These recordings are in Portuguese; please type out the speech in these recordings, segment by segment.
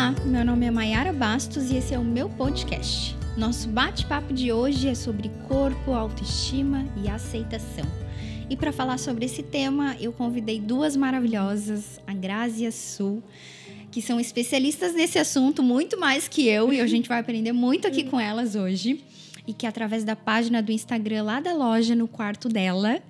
Olá, meu nome é Mayara Bastos e esse é o meu podcast. Nosso bate-papo de hoje é sobre corpo, autoestima e aceitação. E para falar sobre esse tema, eu convidei duas maravilhosas, a Grazi e a Sul, que são especialistas nesse assunto muito mais que eu e a gente vai aprender muito aqui com elas hoje. E que através da página do Instagram lá da loja, no quarto dela,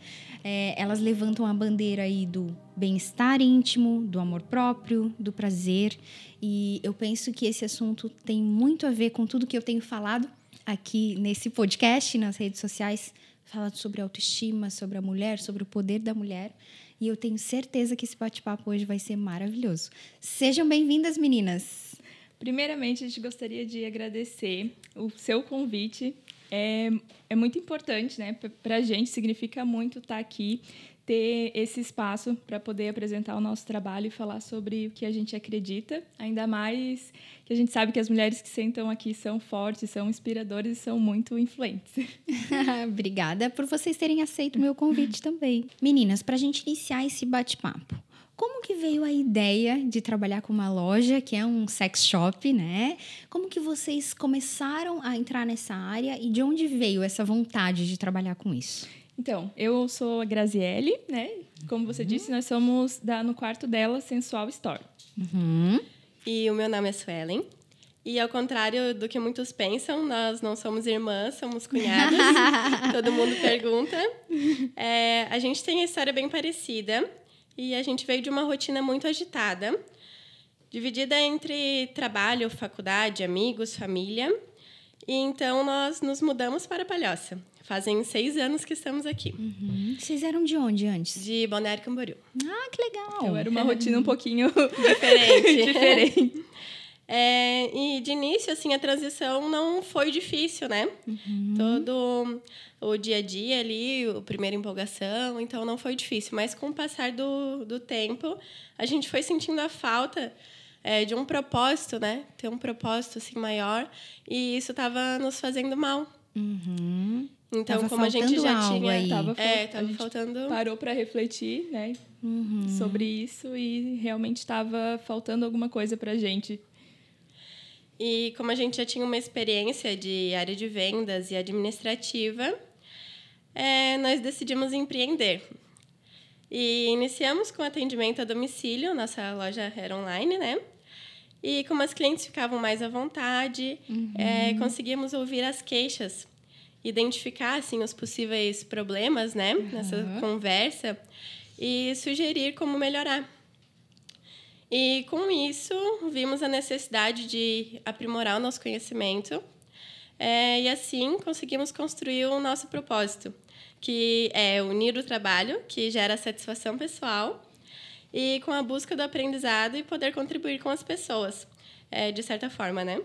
é, elas levantam a bandeira aí do bem-estar íntimo, do amor próprio, do prazer. E eu penso que esse assunto tem muito a ver com tudo que eu tenho falado aqui nesse podcast, nas redes sociais, falado sobre autoestima, sobre a mulher, sobre o poder da mulher. E eu tenho certeza que esse bate-papo hoje vai ser maravilhoso. Sejam bem-vindas, meninas! Primeiramente, a gente gostaria de agradecer o seu convite. É, é muito importante, né? Para a gente, significa muito estar aqui ter esse espaço para poder apresentar o nosso trabalho e falar sobre o que a gente acredita, ainda mais que a gente sabe que as mulheres que sentam aqui são fortes, são inspiradoras e são muito influentes. Obrigada por vocês terem aceito o meu convite também. Meninas, para a gente iniciar esse bate-papo, como que veio a ideia de trabalhar com uma loja que é um sex shop, né? Como que vocês começaram a entrar nessa área e de onde veio essa vontade de trabalhar com isso? Então, eu sou a Graziele, né? Como você uhum. disse, nós somos da, no quarto dela Sensual Store. Uhum. E o meu nome é Suelen. E ao contrário do que muitos pensam, nós não somos irmãs, somos cunhadas. Todo mundo pergunta. É, a gente tem a história bem parecida e a gente veio de uma rotina muito agitada, dividida entre trabalho, faculdade, amigos, família. E então nós nos mudamos para Palhoça. Fazem seis anos que estamos aqui. Uhum. Vocês eram de onde antes? De Balneário Camboriú. Ah, que legal! Então era uma rotina um pouquinho diferente. diferente. É, e de início, assim, a transição não foi difícil, né? Uhum. Todo o dia a dia ali, a primeira empolgação, então não foi difícil. Mas com o passar do, do tempo, a gente foi sentindo a falta é, de um propósito, né? Ter um propósito assim maior. E isso estava nos fazendo mal. Uhum. Então, tava como a gente já tinha. Aí. Tava, é, tava faltando. Parou para refletir, né? Uhum. Sobre isso e realmente estava faltando alguma coisa para a gente. E como a gente já tinha uma experiência de área de vendas e administrativa, é, nós decidimos empreender. E iniciamos com atendimento a domicílio, nossa loja era online, né? E como as clientes ficavam mais à vontade, uhum. é, conseguíamos ouvir as queixas identificar assim os possíveis problemas, né, uhum. nessa conversa e sugerir como melhorar. E com isso vimos a necessidade de aprimorar o nosso conhecimento é, e assim conseguimos construir o nosso propósito, que é unir o trabalho, que gera satisfação pessoal, e com a busca do aprendizado e poder contribuir com as pessoas, é, de certa forma, né?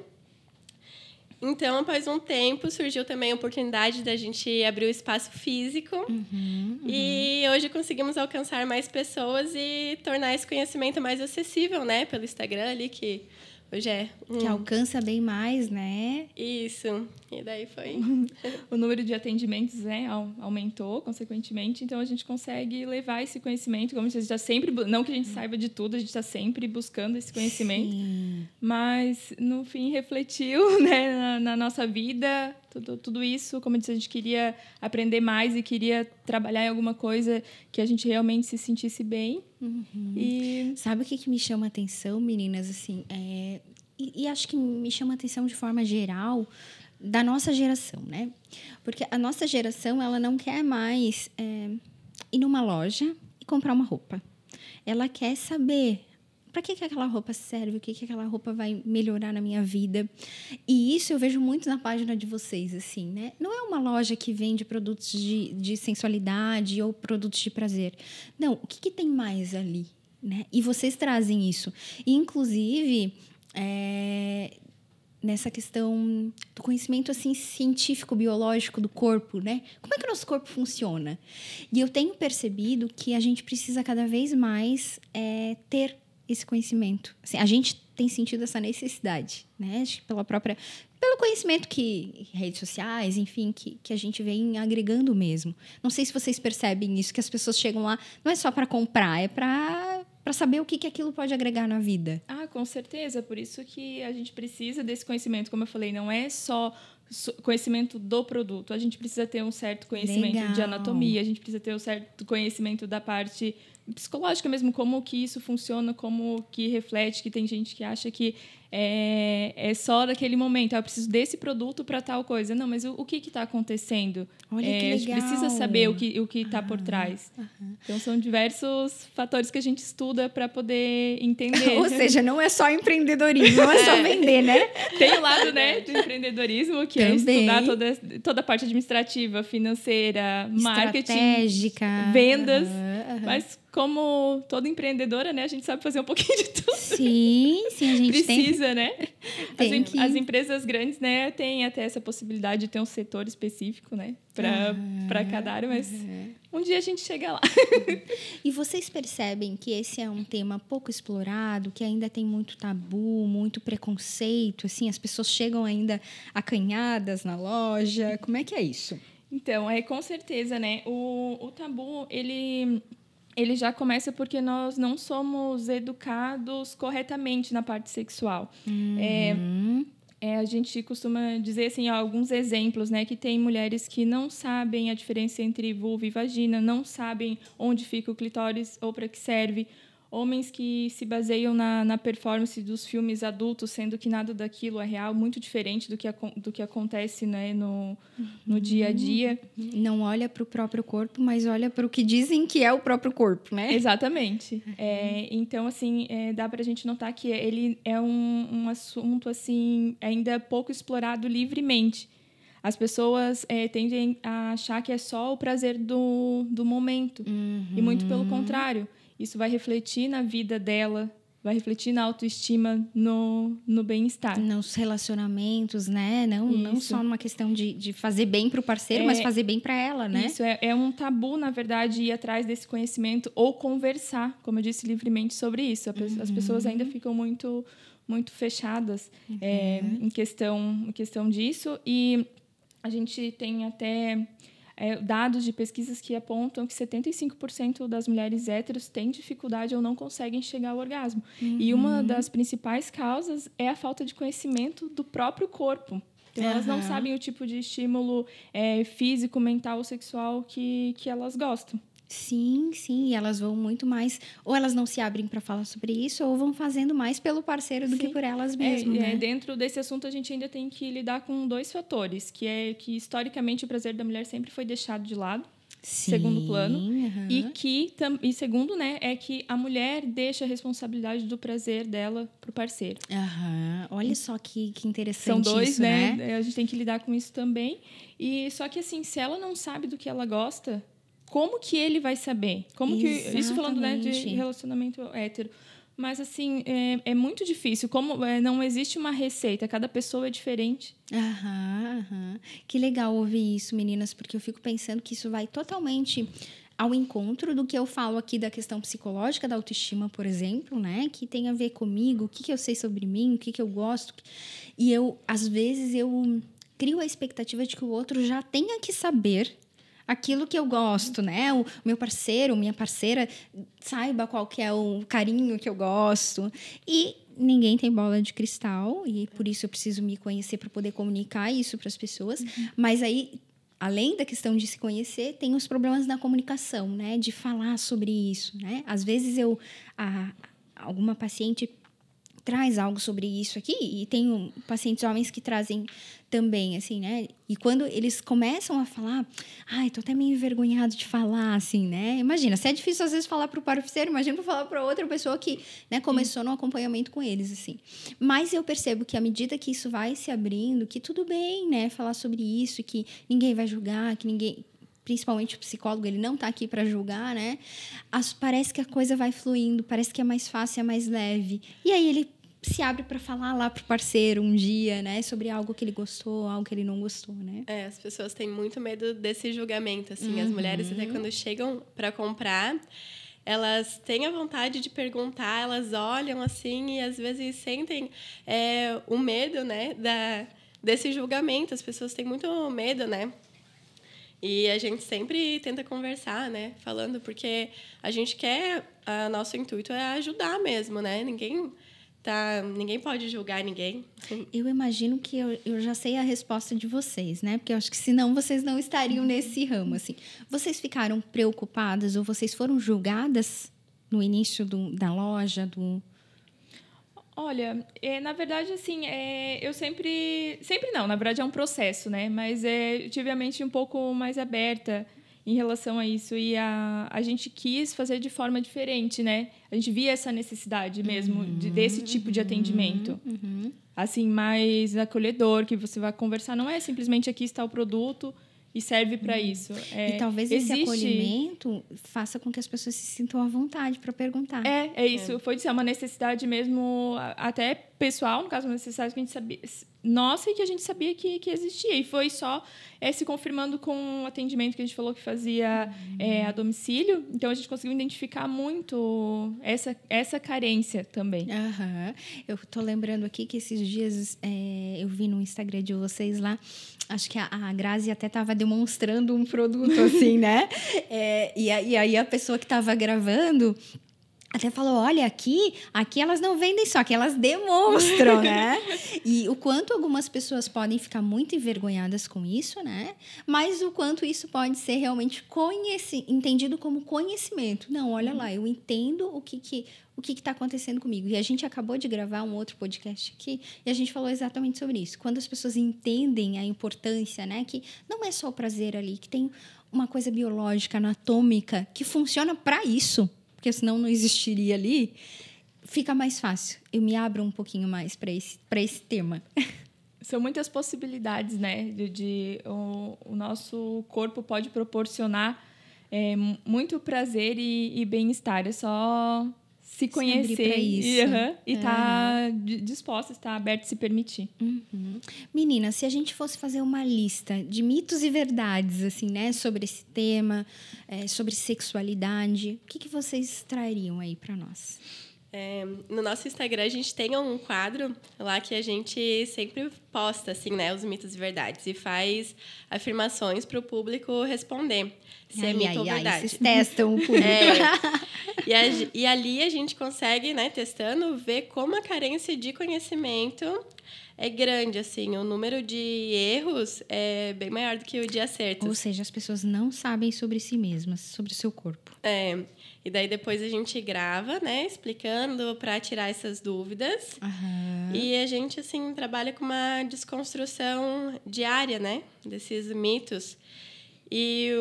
Então, após um tempo, surgiu também a oportunidade da gente abrir o espaço físico. Uhum, uhum. E hoje conseguimos alcançar mais pessoas e tornar esse conhecimento mais acessível, né? Pelo Instagram ali, que Hoje é. Um... Que alcança bem mais, né? Isso. E daí foi. o número de atendimentos né, aumentou, consequentemente, então a gente consegue levar esse conhecimento, como gente está sempre. Não que a gente saiba de tudo, a gente está sempre buscando esse conhecimento. Sim. Mas, no fim, refletiu né, na, na nossa vida, tudo, tudo isso, como eu disse, a gente queria aprender mais e queria trabalhar em alguma coisa que a gente realmente se sentisse bem. Uhum. E sabe o que, que me chama atenção, meninas? Assim, é... e, e acho que me chama atenção de forma geral da nossa geração, né? Porque a nossa geração ela não quer mais é, ir numa loja e comprar uma roupa. Ela quer saber para que, que aquela roupa serve, o que, que aquela roupa vai melhorar na minha vida. E isso eu vejo muito na página de vocês, assim, né? Não é uma loja que vende produtos de, de sensualidade ou produtos de prazer. Não, o que, que tem mais ali? Né? E vocês trazem isso. E, inclusive, é, nessa questão do conhecimento assim científico biológico do corpo, né? Como é que o nosso corpo funciona? E eu tenho percebido que a gente precisa cada vez mais é, ter esse conhecimento. Assim, a gente tem sentido essa necessidade, né? Pela própria pelo conhecimento que redes sociais, enfim, que, que a gente vem agregando mesmo. Não sei se vocês percebem isso, que as pessoas chegam lá não é só para comprar, é para para saber o que, que aquilo pode agregar na vida. Ah, com certeza. Por isso que a gente precisa desse conhecimento. Como eu falei, não é só conhecimento do produto. A gente precisa ter um certo conhecimento Legal. de anatomia, a gente precisa ter um certo conhecimento da parte psicológica mesmo, como que isso funciona, como que reflete, que tem gente que acha que é, é só daquele momento. Ah, eu preciso desse produto para tal coisa. Não, mas o, o que está acontecendo? Olha é, que legal. A gente precisa saber o que o que está por trás. Então são diversos fatores que a gente estuda para poder entender. Ou seja, não é só empreendedorismo, não é só é. vender, né? Tem o lado né, do empreendedorismo que Também. é estudar toda toda a parte administrativa, financeira, marketing, estratégica, vendas, mas como toda empreendedora, né, a gente sabe fazer um pouquinho de tudo. Sim, sim, a gente precisa, tem, né? As, que... as, empresas grandes, né, têm até essa possibilidade de ter um setor específico, né, para uhum. para cada área, mas uhum. um dia a gente chega lá. e vocês percebem que esse é um tema pouco explorado, que ainda tem muito tabu, muito preconceito, assim, as pessoas chegam ainda acanhadas na loja. Como é que é isso? Então, é com certeza, né? O, o tabu, ele ele já começa porque nós não somos educados corretamente na parte sexual. Uhum. É, é, a gente costuma dizer assim, ó, alguns exemplos, né, que tem mulheres que não sabem a diferença entre vulva e vagina, não sabem onde fica o clitóris ou para que serve, homens que se baseiam na, na performance dos filmes adultos, sendo que nada daquilo é real, muito diferente do que, do que acontece né, no, no dia a dia. Não olha para o próprio corpo, mas olha para o que dizem que é o próprio corpo, né? Exatamente. É, então, assim, é, dá para a gente notar que ele é um, um assunto assim ainda pouco explorado livremente. As pessoas é, tendem a achar que é só o prazer do, do momento. Uhum. E muito pelo contrário isso vai refletir na vida dela, vai refletir na autoestima, no, no bem-estar. Nos relacionamentos, né? Não, não só numa questão de, de fazer bem para o parceiro, é, mas fazer bem para ela, né? Isso, é, é um tabu, na verdade, ir atrás desse conhecimento ou conversar, como eu disse, livremente sobre isso. Uhum. As pessoas ainda ficam muito muito fechadas uhum. é, em, questão, em questão disso. E a gente tem até é, dados de pesquisas que apontam que 75% das mulheres héteros têm dificuldade ou não conseguem chegar ao orgasmo. Uhum. E uma uhum. das principais causas é a falta de conhecimento do próprio corpo. Então, uhum. elas não sabem o tipo de estímulo é, físico, mental ou sexual que, que elas gostam. Sim, sim, e elas vão muito mais, ou elas não se abrem para falar sobre isso, ou vão fazendo mais pelo parceiro do sim. que por elas mesmas. É, né? é, dentro desse assunto a gente ainda tem que lidar com dois fatores, que é que historicamente o prazer da mulher sempre foi deixado de lado, Sim, segundo plano uhum. e que e segundo né é que a mulher deixa a responsabilidade do prazer dela pro parceiro uhum. olha só que, que interessante são dois isso, né? né? a gente tem que lidar com isso também e só que assim se ela não sabe do que ela gosta como que ele vai saber? Como Exatamente. que isso falando né, de relacionamento hétero? Mas assim é, é muito difícil. Como é, não existe uma receita, cada pessoa é diferente. Aham, aham. Que legal ouvir isso, meninas, porque eu fico pensando que isso vai totalmente ao encontro do que eu falo aqui da questão psicológica da autoestima, por exemplo, né? Que tem a ver comigo, o que, que eu sei sobre mim, o que, que eu gosto. E eu, às vezes, eu crio a expectativa de que o outro já tenha que saber aquilo que eu gosto, né? O meu parceiro, minha parceira saiba qual que é o carinho que eu gosto. E ninguém tem bola de cristal e por isso eu preciso me conhecer para poder comunicar isso para as pessoas. Uhum. Mas aí além da questão de se conhecer, tem os problemas na comunicação, né? De falar sobre isso, né? Às vezes eu a, alguma paciente traz algo sobre isso aqui e tem pacientes homens que trazem também, assim, né? E quando eles começam a falar, ai, tô até meio envergonhado de falar, assim, né? Imagina, se é difícil às vezes falar para o parceiro, imagina falar para outra pessoa que, né, começou no acompanhamento com eles, assim. Mas eu percebo que à medida que isso vai se abrindo, que tudo bem, né, falar sobre isso, que ninguém vai julgar, que ninguém principalmente o psicólogo, ele não está aqui para julgar, né? As, parece que a coisa vai fluindo, parece que é mais fácil, é mais leve. E aí ele se abre para falar lá pro parceiro um dia, né, sobre algo que ele gostou, algo que ele não gostou, né? É, as pessoas têm muito medo desse julgamento, assim, uhum. as mulheres até quando chegam para comprar, elas têm a vontade de perguntar, elas olham assim e às vezes sentem é, o medo, né, da desse julgamento. As pessoas têm muito medo, né? E a gente sempre tenta conversar, né? Falando, porque a gente quer, a nosso intuito é ajudar mesmo, né? Ninguém tá, ninguém pode julgar ninguém. Eu imagino que eu, eu já sei a resposta de vocês, né? Porque eu acho que senão vocês não estariam nesse ramo, assim. Vocês ficaram preocupadas ou vocês foram julgadas no início do, da loja, do... Olha, é, na verdade, assim, é, eu sempre. Sempre não, na verdade é um processo, né? Mas é, eu tive a mente um pouco mais aberta em relação a isso. E a, a gente quis fazer de forma diferente, né? A gente via essa necessidade mesmo uhum, de, desse tipo de atendimento. Uhum. Assim, mais acolhedor, que você vai conversar. Não é simplesmente aqui está o produto e serve para uhum. isso. É, e talvez existe... esse acolhimento faça com que as pessoas se sintam à vontade para perguntar. É, é isso. É. Foi dizer, uma necessidade mesmo, até pessoal, no caso, uma necessidade que a gente sabia, nossa, e que a gente sabia que, que existia. E foi só é, se confirmando com o atendimento que a gente falou que fazia é, a domicílio. Então, a gente conseguiu identificar muito essa, essa carência também. Uhum. Eu estou lembrando aqui que esses dias é, eu vi no Instagram de vocês lá, acho que a, a Grazi até estava demonstrando um produto assim, né? E, e aí a pessoa que estava gravando até falou, olha, aqui, aqui elas não vendem só, aqui elas demonstram, né? e o quanto algumas pessoas podem ficar muito envergonhadas com isso, né? Mas o quanto isso pode ser realmente conheci entendido como conhecimento. Não, olha lá, eu entendo o que que o que está acontecendo comigo. E a gente acabou de gravar um outro podcast aqui e a gente falou exatamente sobre isso. Quando as pessoas entendem a importância, né? Que não é só o prazer ali, que tem uma coisa biológica, anatômica, que funciona para isso porque senão não existiria ali, fica mais fácil. Eu me abro um pouquinho mais para esse, esse tema. São muitas possibilidades, né? De, de o, o, nosso corpo pode proporcionar é, muito prazer e, e bem-estar. É só se conhecer se isso. e uhum, estar tá disposta, estar aberta a se permitir. Uhum. Menina, se a gente fosse fazer uma lista de mitos e verdades assim, né, sobre esse tema, é, sobre sexualidade, o que, que vocês trariam aí para nós? É, no nosso Instagram a gente tem um quadro lá que a gente sempre posta assim, né, os mitos e verdades e faz afirmações para o público responder se é ai, é mito ai, ou verdade. Ai, vocês testam o público. É, e, a, e ali a gente consegue, né, testando, ver como a carência de conhecimento é grande, assim, o número de erros é bem maior do que o de acertos. Ou seja, as pessoas não sabem sobre si mesmas, sobre o seu corpo. É. E daí depois a gente grava, né, explicando para tirar essas dúvidas. Uhum. E a gente assim trabalha com uma desconstrução diária, né, desses mitos. E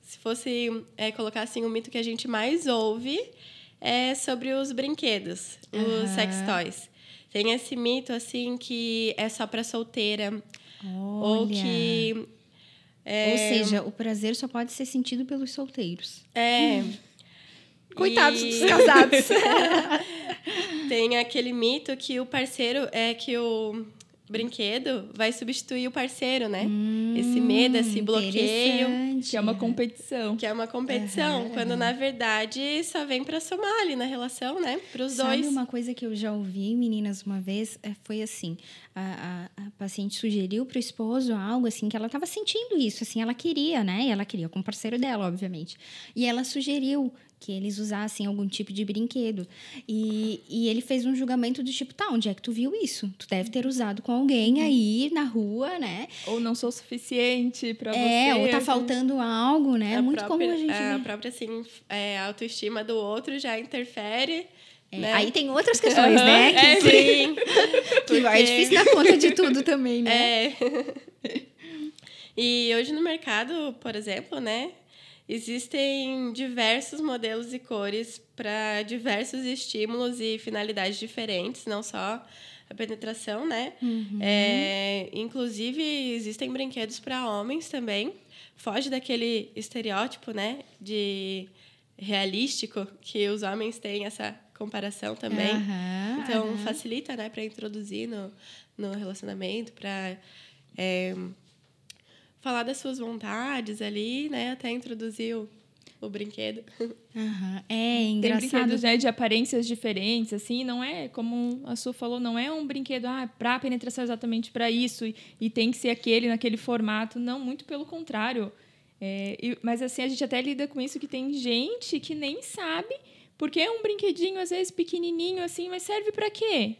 se fosse é, colocar assim o mito que a gente mais ouve é sobre os brinquedos, uhum. os sex toys. Tem esse mito assim que é só para solteira Olha. ou que é... ou seja, o prazer só pode ser sentido pelos solteiros. É. Coitados e... dos casados. Tem aquele mito que o parceiro é que o brinquedo vai substituir o parceiro, né? Hum, esse medo, esse bloqueio. Que é uma competição. Que é uma competição. Uhum, quando, na verdade, só vem para somar ali na relação, né? Para os dois. Sabe uma coisa que eu já ouvi, meninas, uma vez? É, foi assim. A, a, a paciente sugeriu para o esposo algo assim, que ela estava sentindo isso, assim, ela queria, né? E ela queria com o parceiro dela, obviamente. E ela sugeriu que eles usassem algum tipo de brinquedo. E, e ele fez um julgamento do tipo, tá, onde é que tu viu isso? Tu deve ter usado com alguém aí na rua, né? Ou não sou suficiente para é, você. É, ou tá faltando algo, né? É muito própria, comum a gente A própria, assim, é, autoestima do outro já interfere. É, né? Aí tem outras questões, uhum, né? Que, é, sim. Porque... É difícil dar conta de tudo também, né? É. E hoje no mercado, por exemplo, né? Existem diversos modelos e cores para diversos estímulos e finalidades diferentes, não só a penetração, né? Uhum. É, inclusive, existem brinquedos para homens também. Foge daquele estereótipo, né? De realístico que os homens têm essa comparação também. Uhum, então, uhum. facilita, né? Para introduzir no, no relacionamento, para... É, falar das suas vontades ali, né? Até introduzir o, o brinquedo. Uhum. É engraçado. Tem brinquedos né, de aparências diferentes, assim, não é, como a Su falou, não é um brinquedo ah, para penetração exatamente para isso e, e, tem que ser aquele naquele formato. Não, muito pelo contrário. É, e, mas assim, a gente até lida com isso que tem gente que nem sabe, porque é um brinquedinho, às vezes, pequenininho, assim, mas serve para quê?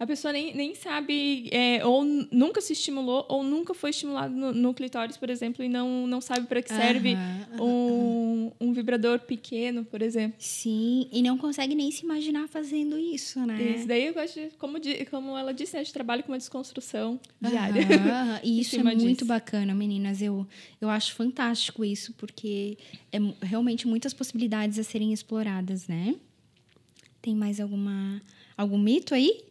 A pessoa nem, nem sabe, é, ou nunca se estimulou, ou nunca foi estimulado no, no clitóris, por exemplo, e não, não sabe para que serve um, um vibrador pequeno, por exemplo. Sim, e não consegue nem se imaginar fazendo isso, né? Isso daí eu gosto de, como, como ela disse, né, a gente trabalha com uma desconstrução diária. e isso é muito disso. bacana, meninas. Eu, eu acho fantástico isso, porque é realmente muitas possibilidades a serem exploradas, né? Tem mais alguma algum mito aí?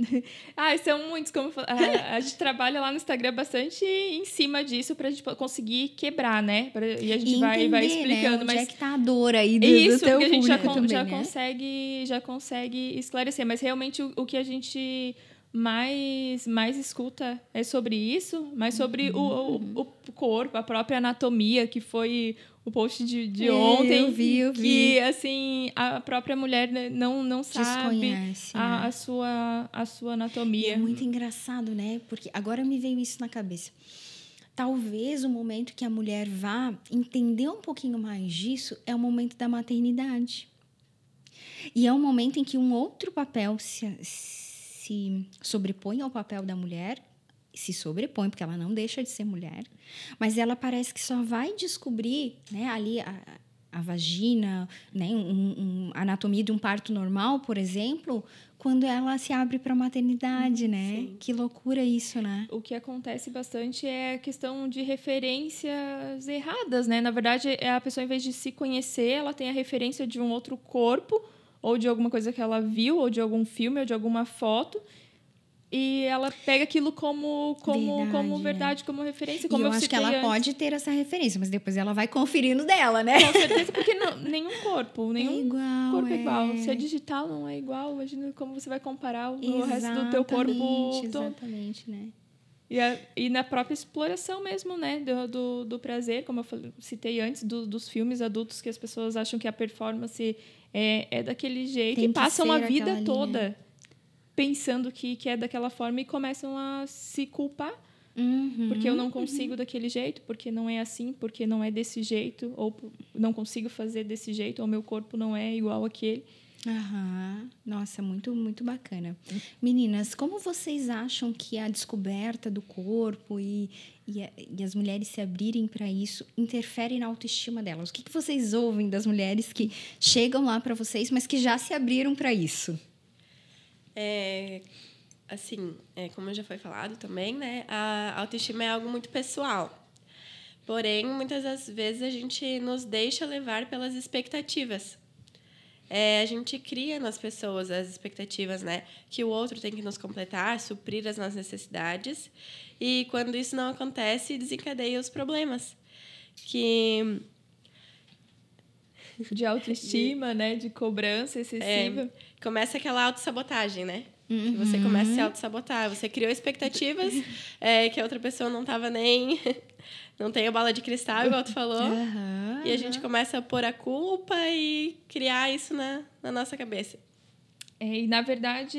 ah, são muitos. Como a, a, gente trabalha lá no Instagram bastante em cima disso para a gente conseguir quebrar, né? Pra, e a gente e vai, vai né, explicando. Né? Onde mas é que tá a dor aí do, Isso, do teu porque a gente já, também, já né? consegue, já consegue esclarecer. Mas realmente o, o, que a gente mais, mais escuta é sobre isso, mas sobre uhum. o, o, o corpo, a própria anatomia, que foi o post de, de é, ontem. Eu vi, eu vi. Que, assim, a própria mulher não, não sabe a, né? a, sua, a sua anatomia. E é muito engraçado, né? Porque agora me veio isso na cabeça. Talvez o momento que a mulher vá entender um pouquinho mais disso é o momento da maternidade. E é um momento em que um outro papel se, se sobrepõe ao papel da mulher, se sobrepõe, porque ela não deixa de ser mulher, mas ela parece que só vai descobrir né, ali a, a vagina, né, um, um, a anatomia de um parto normal, por exemplo, quando ela se abre para a maternidade, né? Sim. Que loucura isso, né? O que acontece bastante é a questão de referências erradas, né? Na verdade, é a pessoa, em vez de se conhecer, ela tem a referência de um outro corpo, ou de alguma coisa que ela viu, ou de algum filme, ou de alguma foto, e ela pega aquilo como como verdade, como verdade, como referência. Como e eu, eu acho que ela antes. pode ter essa referência, mas depois ela vai conferindo dela, né? Com certeza, porque não, nenhum corpo, nenhum é igual, corpo é. igual. Se é digital, não é igual. Imagina como você vai comparar o exatamente, resto do teu corpo. Exatamente, né? E, a, e na própria exploração mesmo, né? Do, do, do prazer, como eu falei, citei antes, do, dos filmes adultos que as pessoas acham que a performance é, é daquele jeito e passam a vida toda. Né? pensando que, que é daquela forma e começam a se culpar. Uhum, porque eu não consigo uhum. daquele jeito, porque não é assim, porque não é desse jeito, ou não consigo fazer desse jeito, ou meu corpo não é igual aquele. Aham. Nossa, muito, muito bacana. Meninas, como vocês acham que a descoberta do corpo e, e, e as mulheres se abrirem para isso interfere na autoestima delas? O que, que vocês ouvem das mulheres que chegam lá para vocês, mas que já se abriram para isso? É, assim, é, como já foi falado também, né, a autoestima é algo muito pessoal. Porém, muitas das vezes a gente nos deixa levar pelas expectativas. É, a gente cria nas pessoas as expectativas, né? Que o outro tem que nos completar, suprir as nossas necessidades. E quando isso não acontece, desencadeia os problemas. Que de autoestima, né? De cobrança excessiva. É, começa aquela autossabotagem, né? Uhum. Você começa a se auto-sabotar. Você criou expectativas é, que a outra pessoa não estava nem. Não tem a bola de cristal, igual tu falou. Uhum, e a gente começa a pôr a culpa e criar isso na, na nossa cabeça. É, e, na verdade,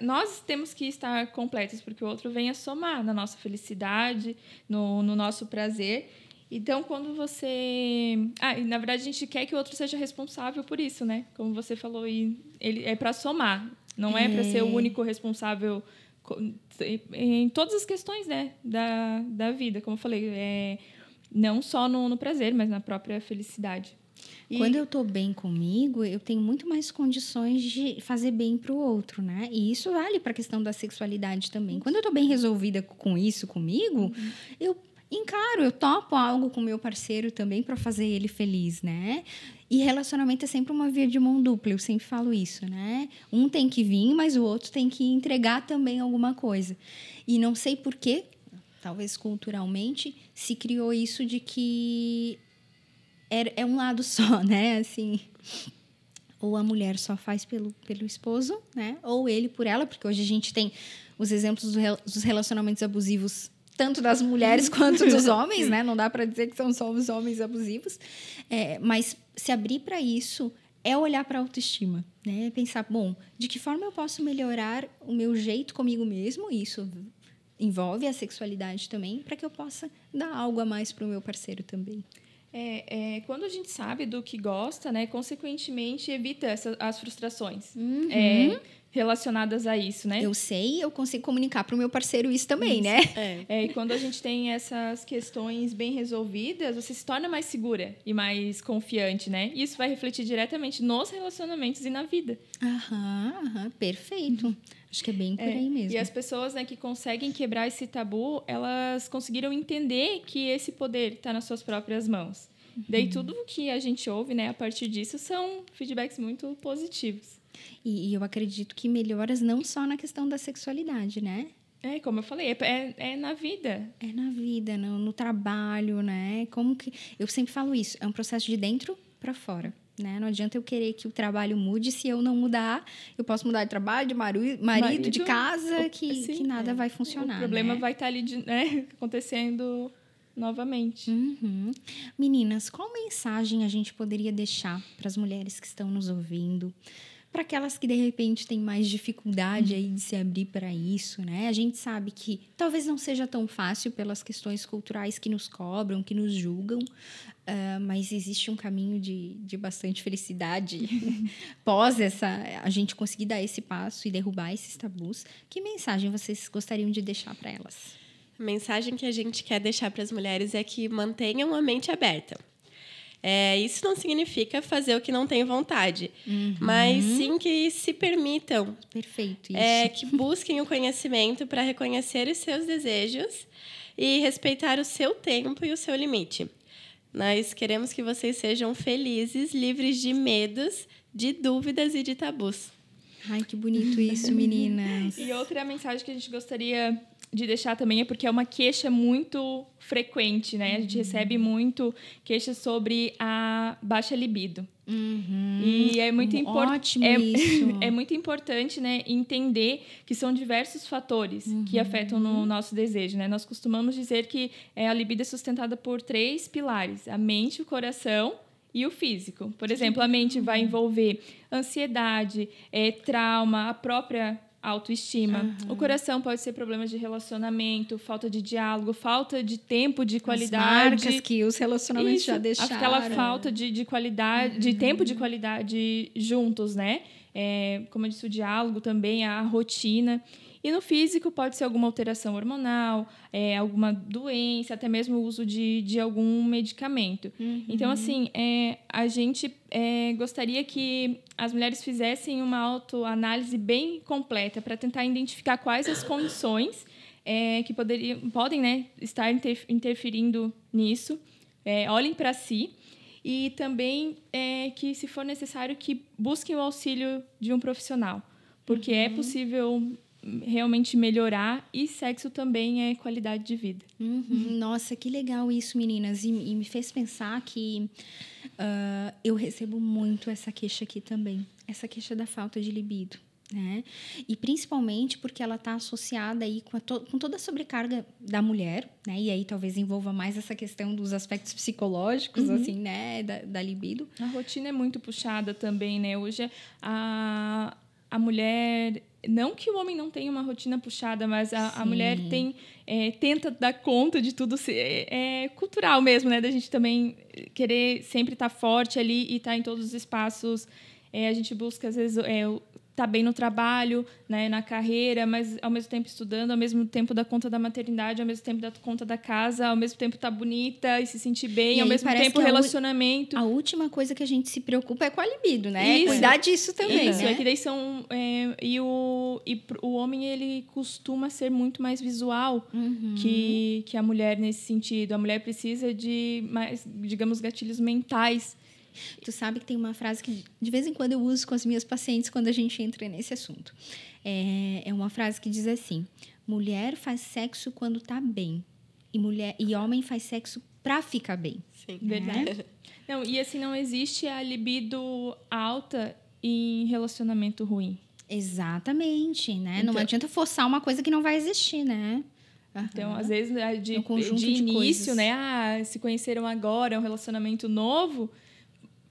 nós temos que estar completos, porque o outro vem a somar na nossa felicidade, no, no nosso prazer. Então, quando você. Ah, e na verdade, a gente quer que o outro seja responsável por isso, né? Como você falou, e ele é para somar, não é, é para ser o único responsável em todas as questões né, da, da vida. Como eu falei, é, não só no, no prazer, mas na própria felicidade. E... Quando eu estou bem comigo, eu tenho muito mais condições de fazer bem para o outro, né? E isso vale para a questão da sexualidade também. Quando eu estou bem resolvida com isso comigo, uhum. eu encaro, eu topo algo com meu parceiro também para fazer ele feliz, né? E relacionamento é sempre uma via de mão dupla, eu sempre falo isso, né? Um tem que vir, mas o outro tem que entregar também alguma coisa. E não sei por quê, talvez culturalmente, se criou isso de que é, é um lado só, né? Assim, ou a mulher só faz pelo, pelo esposo, né? Ou ele por ela, porque hoje a gente tem os exemplos dos relacionamentos abusivos tanto das mulheres quanto dos homens, né? Não dá para dizer que são só os homens abusivos. É, mas se abrir para isso é olhar para a autoestima, né? Pensar, bom, de que forma eu posso melhorar o meu jeito comigo mesmo? Isso envolve a sexualidade também, para que eu possa dar algo a mais para o meu parceiro também. É, é, quando a gente sabe do que gosta, né, consequentemente evita essa, as frustrações Uhum. é, relacionadas a isso, né? Eu sei, eu consigo comunicar para o meu parceiro isso também, né? É. É, e quando a gente tem essas questões bem resolvidas, você se torna mais segura e mais confiante, né? E isso vai refletir diretamente nos relacionamentos e na vida. Aham, aham, perfeito. Acho que é bem por É, aí mesmo. E as pessoas né, que conseguem quebrar esse tabu, elas conseguiram entender que esse poder está nas suas próprias mãos. Uhum. Daí tudo que a gente ouve, né, a partir disso, são feedbacks muito positivos. E, e eu acredito que melhoras não só na questão da sexualidade, né? É, como eu falei, é, é, é na vida. É na vida, no, no trabalho, né? Como que eu sempre falo isso, é um processo de dentro para fora. Né? Não adianta eu querer que o trabalho mude se eu não mudar. Eu posso mudar de trabalho, de marido, marido de casa, que, sim, que nada é. vai funcionar. o problema né? vai estar ali de- né, acontecendo novamente. Uhum. Meninas, qual mensagem a gente poderia deixar para as mulheres que estão nos ouvindo? Para aquelas que de repente têm mais dificuldade aí de se abrir para isso, né? A gente sabe que talvez não seja tão fácil pelas questões culturais que nos cobram, que nos julgam, ah, mas existe um caminho de, de bastante felicidade pós essa a gente conseguir dar esse passo e derrubar esses tabus. Que mensagem vocês gostariam de deixar para elas? A mensagem que a gente quer deixar para as mulheres é que mantenham a mente aberta. É, isso não significa fazer o que não tem vontade, mas sim que se permitam, Perfeito, isso. é, que busquem o conhecimento para reconhecer os seus desejos e respeitar o seu tempo e o seu limite. Nós queremos que vocês sejam felizes, livres de medos, de dúvidas e de tabus. Ai, que bonito isso, meninas. E outra mensagem que a gente gostaria de deixar também é porque é uma queixa muito frequente, né? A gente recebe muito queixas sobre a baixa libido. Uhum. E é muito importante. É, é muito importante, né, entender que são diversos fatores que afetam no nosso desejo, né? Nós costumamos dizer que é, a libido é sustentada por três pilares: a mente, o coração e o físico. Por exemplo, a mente vai envolver ansiedade, é, trauma, a própria autoestima. O coração pode ser problemas de relacionamento, falta de diálogo, falta de tempo de As qualidade. marcas que os relacionamentos Isso, já deixaram. Aquela falta de, de qualidade, de tempo de qualidade juntos, né? É, como eu disse, o diálogo também, a rotina. E no físico pode ser alguma alteração hormonal, é, alguma doença, até mesmo o uso de, de algum medicamento. Então, assim, é, a gente é, gostaria que as mulheres fizessem uma autoanálise bem completa para tentar identificar quais as condições é, que poderiam, podem né, estar inter- interferindo nisso. É, olhem para si e também é, que, se for necessário, que busquem o auxílio de um profissional, porque é possível realmente melhorar e sexo também é qualidade de vida. Uhum. Nossa, que legal isso, meninas. E, e me fez pensar que ah, eu recebo muito essa queixa aqui também. Essa queixa da falta de libido. Né? E principalmente porque ela está associada aí com, a to- com toda a sobrecarga da mulher, né? E aí talvez envolva mais essa questão dos aspectos psicológicos, assim, né? Da, da libido. A rotina é muito puxada também, né? Hoje a, a mulher. Não que o homem não tenha uma rotina puxada, mas a, a mulher tem é, tenta dar conta de tudo. se- É, é cultural mesmo, né? Da gente também querer sempre estar forte ali e estar em todos os espaços. É, a gente busca, às vezes, é, tá bem no trabalho, né, na carreira, mas ao mesmo tempo estudando, ao mesmo tempo dar conta da maternidade, ao mesmo tempo dar conta da casa, ao mesmo tempo tá bonita e se sentir bem, E ao mesmo tempo relacionamento. A última coisa que a gente se preocupa é com a libido, né? Isso. Cuidar disso também, Isso, né? é que daí são. é, e o, e o homem, ele costuma ser muito mais visual Uhum. que, que a mulher nesse sentido. A mulher precisa de mais, digamos, gatilhos mentais. Tu sabe que tem uma frase que de vez em quando eu uso com as minhas pacientes quando a gente entra nesse assunto. É, é uma frase que diz assim: mulher faz sexo quando tá bem. E, mulher, e homem faz sexo pra ficar bem. Sim. Verdade. Não, e assim, não existe a libido alta em relacionamento ruim. Exatamente, né? não Então- adianta forçar uma coisa que não vai existir, né? Então, às vezes, de, um de de início, coisas. né? Ah, se conheceram agora, é um relacionamento novo.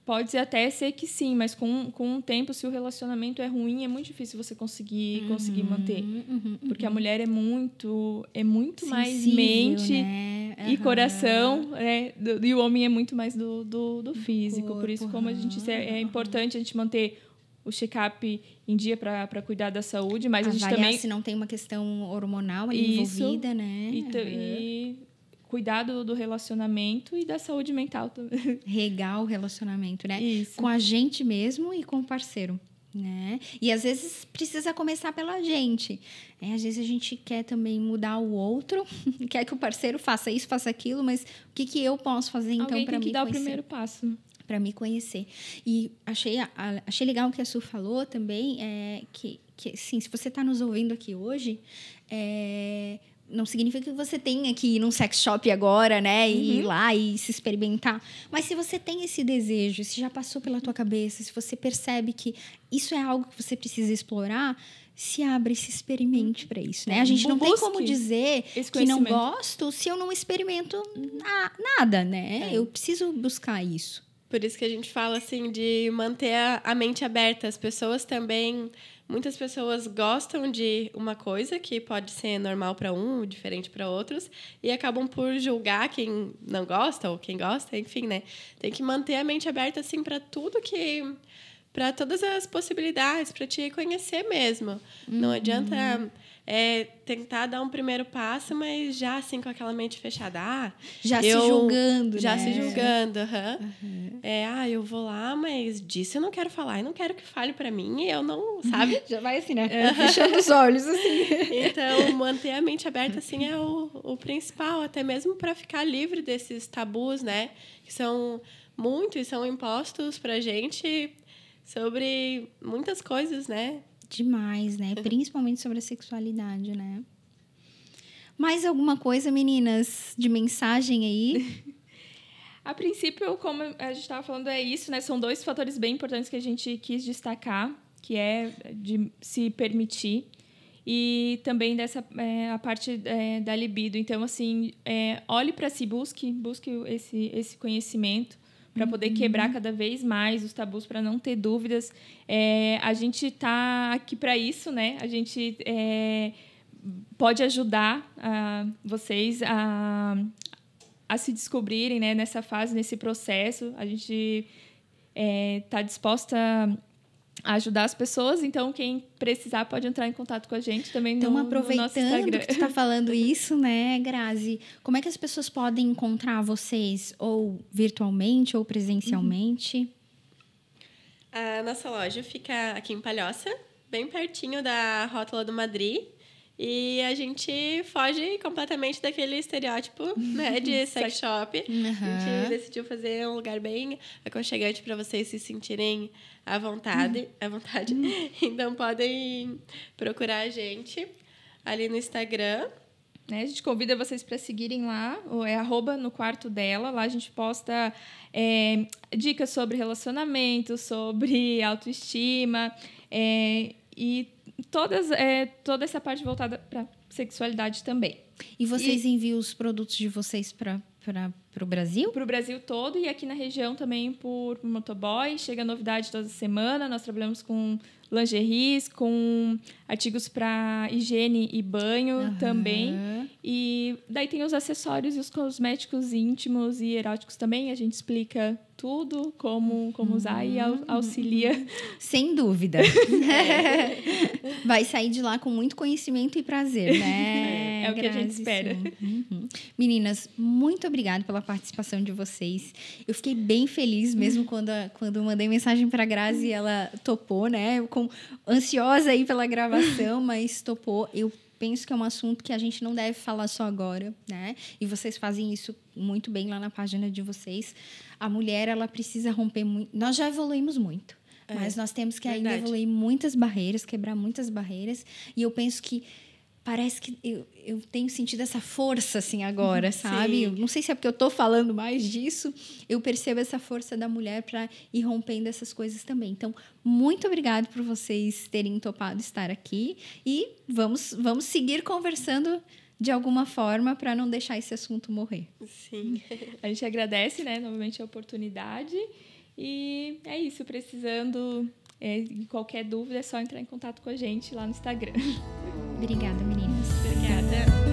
Pode até ser que sim, mas com, com o tempo, se o relacionamento é ruim, é muito difícil você conseguir, uhum, conseguir manter. Uhum, Porque a mulher é muito, é muito mais mente né? uhum. e coração, né? e o homem é muito mais do, do, do físico. Corpo, Por isso, como a gente é, é importante a gente manter o check-up em dia para cuidar da saúde, mas Avaliar a gente também se não tem uma questão hormonal Isso, envolvida, né? E, e cuidar do, do, relacionamento e da saúde mental também. Regar o relacionamento, né? Isso. Com a gente mesmo e com o parceiro. Né? E às vezes precisa começar pela gente. É, às vezes a gente quer também mudar o outro, quer que o parceiro faça isso, faça aquilo, mas o que, que eu posso fazer então para mim? Tem que dar conhecer? o primeiro passo. Para me conhecer. E achei, achei legal o que a Su falou também, é que, que sim, se você está nos ouvindo aqui hoje, é, não significa que você tenha que ir num sex shop agora, né? E uhum. ir lá e se experimentar. Mas se você tem esse desejo, se já passou pela tua cabeça, se você percebe que isso é algo que você precisa explorar, se abre, se experimente para isso, né? A gente não tem como dizer que não gosto se eu não experimento na, nada, né? É. Eu preciso buscar isso. Por isso que a gente fala assim de manter a, a mente aberta. As pessoas também Muitas pessoas gostam de uma coisa que pode ser normal para um, diferente para outros, e acabam por julgar quem não gosta ou quem gosta, enfim, né? Tem que manter a mente aberta assim para tudo que para todas as possibilidades, para te conhecer mesmo. Uhum. Não adianta é tentar dar um primeiro passo, mas já assim com aquela mente fechada. Ah, já eu, se julgando, Já né? se julgando, uhum. uhum. É, ah, eu vou lá, mas disso eu não quero falar, e não quero que fale para mim, e eu não, sabe? já vai assim, né? Fechando os olhos, assim. Então, manter a mente aberta, assim, é o, o principal, até mesmo para ficar livre desses tabus, né? Que são muitos, são impostos pra gente sobre muitas coisas, né? Demais, né? Principalmente sobre a sexualidade, né? Mais alguma coisa, meninas, de mensagem aí? A princípio, como a gente estava falando, é isso, né? São dois fatores bem importantes que a gente quis destacar, que é de se permitir e também dessa é, a parte é, da libido. Então, assim, é, olhe para si, busque, busque esse, esse conhecimento para poder quebrar cada vez mais os tabus, para não ter dúvidas. É, a gente está aqui para isso, né? A gente é, pode ajudar a, vocês a, a se descobrirem né, nessa fase, nesse processo. A gente está é, disposta ajudar as pessoas. Então, quem precisar pode entrar em contato com a gente também então, no, aproveitando no nosso Instagram. que tu está falando isso, né, Grazi? Como é que as pessoas podem encontrar vocês ou virtualmente ou presencialmente? Uhum. A nossa loja fica aqui em Palhoça, bem pertinho da Rótula do Madrid. E a gente foge completamente daquele estereótipo né, de sex shop. Uhum. A gente decidiu fazer um lugar bem aconchegante para vocês se sentirem à vontade. Uhum. À vontade. Uhum. Então podem procurar a gente ali no Instagram. Né? A gente convida vocês para seguirem lá, é arroba no quarto dela. Lá a gente posta é, dicas sobre relacionamento, sobre autoestima. É, e todas, é, toda essa parte voltada para sexualidade também. E vocês e, enviam os produtos de vocês para para o Brasil? Para o Brasil todo e aqui na região também por, por motoboy. Chega novidade toda semana. Nós trabalhamos com lingeries, com artigos para higiene e banho uhum. também. E daí tem os acessórios e os cosméticos íntimos e eróticos também. A gente explica tudo, como, como usar e auxilia. Sem dúvida. Vai sair de lá com muito conhecimento e prazer, né? É, é o que a gente espera. Uhum. Meninas, muito obrigada pela participação de vocês. Eu fiquei bem feliz mesmo quando, a, quando mandei mensagem para a Grazi e ela topou, né? Com, ansiosa aí pela gravação, mas topou. Eu penso que é um assunto que a gente não deve falar só agora, né? E vocês fazem isso muito bem lá na página de vocês. A mulher, ela precisa romper muito. Nós já evoluímos muito. É, mas nós temos que verdade. ainda evoluir muitas barreiras, quebrar muitas barreiras. E eu penso que parece que eu, eu tenho sentido essa força assim agora, sabe? Eu não sei se é porque eu estou falando mais disso, eu percebo essa força da mulher para ir rompendo essas coisas também. Então, muito obrigado por vocês terem topado estar aqui e vamos vamos seguir conversando de alguma forma para não deixar esse assunto morrer. Sim. A gente agradece, né, novamente a oportunidade E é isso, precisando é, qualquer dúvida é só entrar em contato com a gente lá no Instagram. Obrigada, meninas. Obrigada.